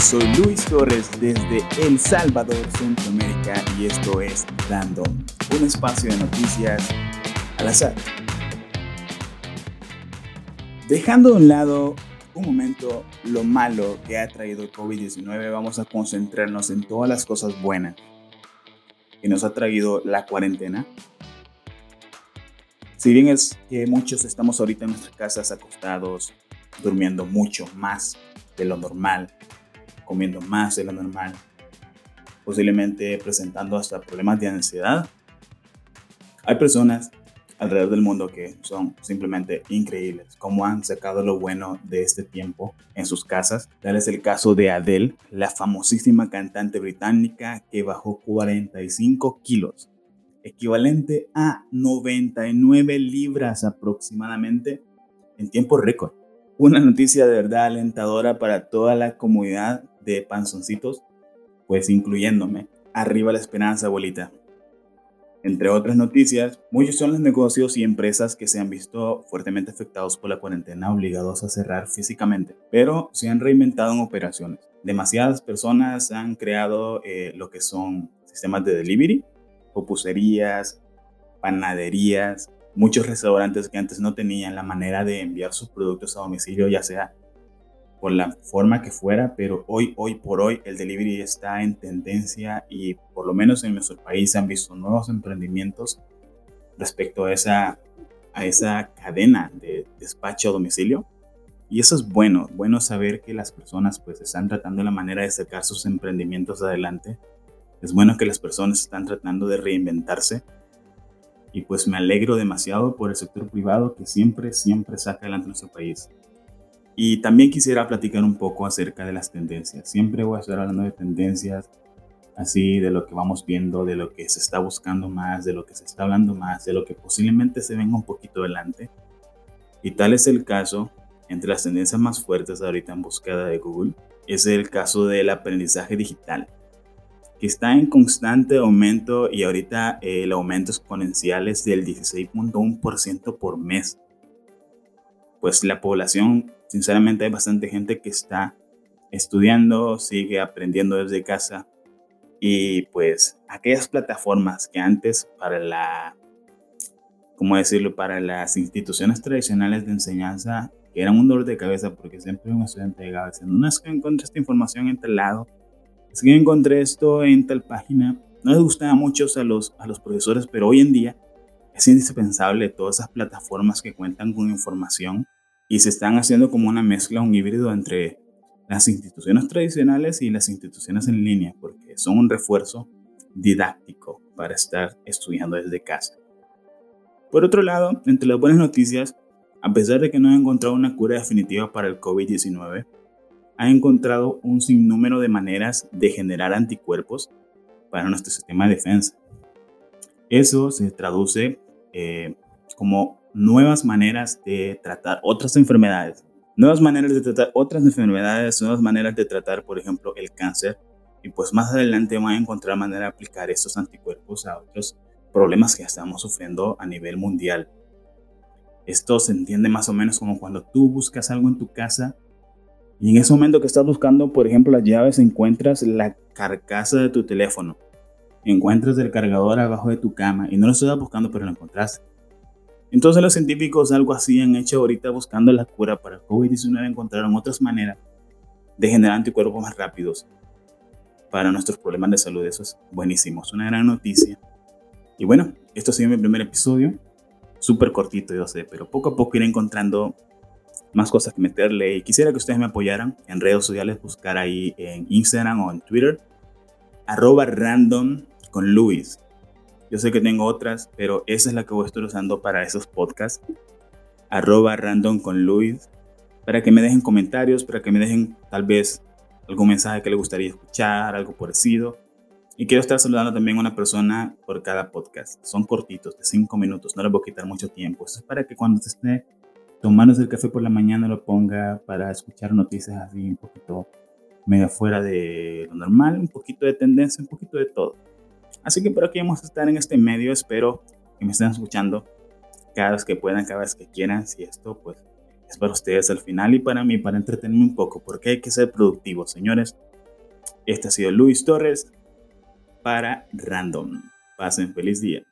soy Luis Torres desde El Salvador, Centroamérica y esto es Random, un espacio de noticias al azar. Dejando de un lado un momento lo malo que ha traído el COVID-19, vamos a concentrarnos en todas las cosas buenas que nos ha traído la cuarentena. Si bien es que muchos estamos ahorita en nuestras casas acostados, durmiendo mucho más de lo normal, comiendo más de lo normal, posiblemente presentando hasta problemas de ansiedad. Hay personas alrededor del mundo que son simplemente increíbles, como han sacado lo bueno de este tiempo en sus casas. Tal es el caso de Adele, la famosísima cantante británica que bajó 45 kilos, equivalente a 99 libras aproximadamente en tiempo récord. Una noticia de verdad alentadora para toda la comunidad de panzoncitos, pues incluyéndome. Arriba la esperanza, abuelita. Entre otras noticias, muchos son los negocios y empresas que se han visto fuertemente afectados por la cuarentena, obligados a cerrar físicamente, pero se han reinventado en operaciones. Demasiadas personas han creado eh, lo que son sistemas de delivery, pupuserías, panaderías, muchos restaurantes que antes no tenían la manera de enviar sus productos a domicilio, ya sea por la forma que fuera, pero hoy, hoy por hoy el delivery está en tendencia y por lo menos en nuestro país se han visto nuevos emprendimientos respecto a esa, a esa cadena de despacho a domicilio. Y eso es bueno, bueno saber que las personas pues están tratando la manera de sacar sus emprendimientos adelante. Es bueno que las personas están tratando de reinventarse. Y pues me alegro demasiado por el sector privado que siempre, siempre saca adelante nuestro país. Y también quisiera platicar un poco acerca de las tendencias. Siempre voy a estar hablando de tendencias, así de lo que vamos viendo, de lo que se está buscando más, de lo que se está hablando más, de lo que posiblemente se venga un poquito adelante. Y tal es el caso, entre las tendencias más fuertes ahorita en búsqueda de Google, es el caso del aprendizaje digital, que está en constante aumento y ahorita el aumento exponencial es del 16.1% por mes. Pues la población Sinceramente hay bastante gente que está estudiando, sigue aprendiendo desde casa y pues aquellas plataformas que antes para la, ¿cómo decirlo? Para las instituciones tradicionales de enseñanza que eran un dolor de cabeza porque siempre un estudiante llegaba diciendo, no es que encontré esta información en tal lado, es que encontré esto en tal página. No les gustaba mucho a los, a los profesores, pero hoy en día es indispensable todas esas plataformas que cuentan con información y se están haciendo como una mezcla, un híbrido entre las instituciones tradicionales y las instituciones en línea, porque son un refuerzo didáctico para estar estudiando desde casa. Por otro lado, entre las buenas noticias, a pesar de que no ha encontrado una cura definitiva para el COVID-19, ha encontrado un sinnúmero de maneras de generar anticuerpos para nuestro sistema de defensa. Eso se traduce eh, como nuevas maneras de tratar otras enfermedades, nuevas maneras de tratar otras enfermedades, nuevas maneras de tratar, por ejemplo, el cáncer. Y pues más adelante van a encontrar manera de aplicar estos anticuerpos a otros problemas que estamos sufriendo a nivel mundial. Esto se entiende más o menos como cuando tú buscas algo en tu casa y en ese momento que estás buscando, por ejemplo, las llaves, encuentras la carcasa de tu teléfono, encuentras el cargador abajo de tu cama y no lo estás buscando, pero lo encontraste. Entonces los científicos algo así han hecho ahorita buscando la cura para el COVID-19, encontraron otras maneras de generar anticuerpos más rápidos para nuestros problemas de salud. Eso es buenísimo, es una gran noticia. Y bueno, esto ha sido mi primer episodio, súper cortito yo sé, pero poco a poco iré encontrando más cosas que meterle y quisiera que ustedes me apoyaran en redes sociales, buscar ahí en Instagram o en Twitter, arroba random con Luis. Yo sé que tengo otras, pero esa es la que voy a estar usando para esos podcasts. Arroba random con Luis. Para que me dejen comentarios, para que me dejen tal vez algún mensaje que le gustaría escuchar, algo parecido. Y quiero estar saludando también a una persona por cada podcast. Son cortitos, de cinco minutos, no les voy a quitar mucho tiempo. Esto es para que cuando se esté tomando el café por la mañana lo ponga para escuchar noticias así un poquito medio fuera de lo normal, un poquito de tendencia, un poquito de todo. Así que por aquí vamos a estar en este medio. Espero que me estén escuchando cada vez que puedan, cada vez que quieran. Si esto, pues, es para ustedes al final y para mí, para entretenerme un poco, porque hay que ser productivos, señores. Este ha sido Luis Torres para Random. Pasen feliz día.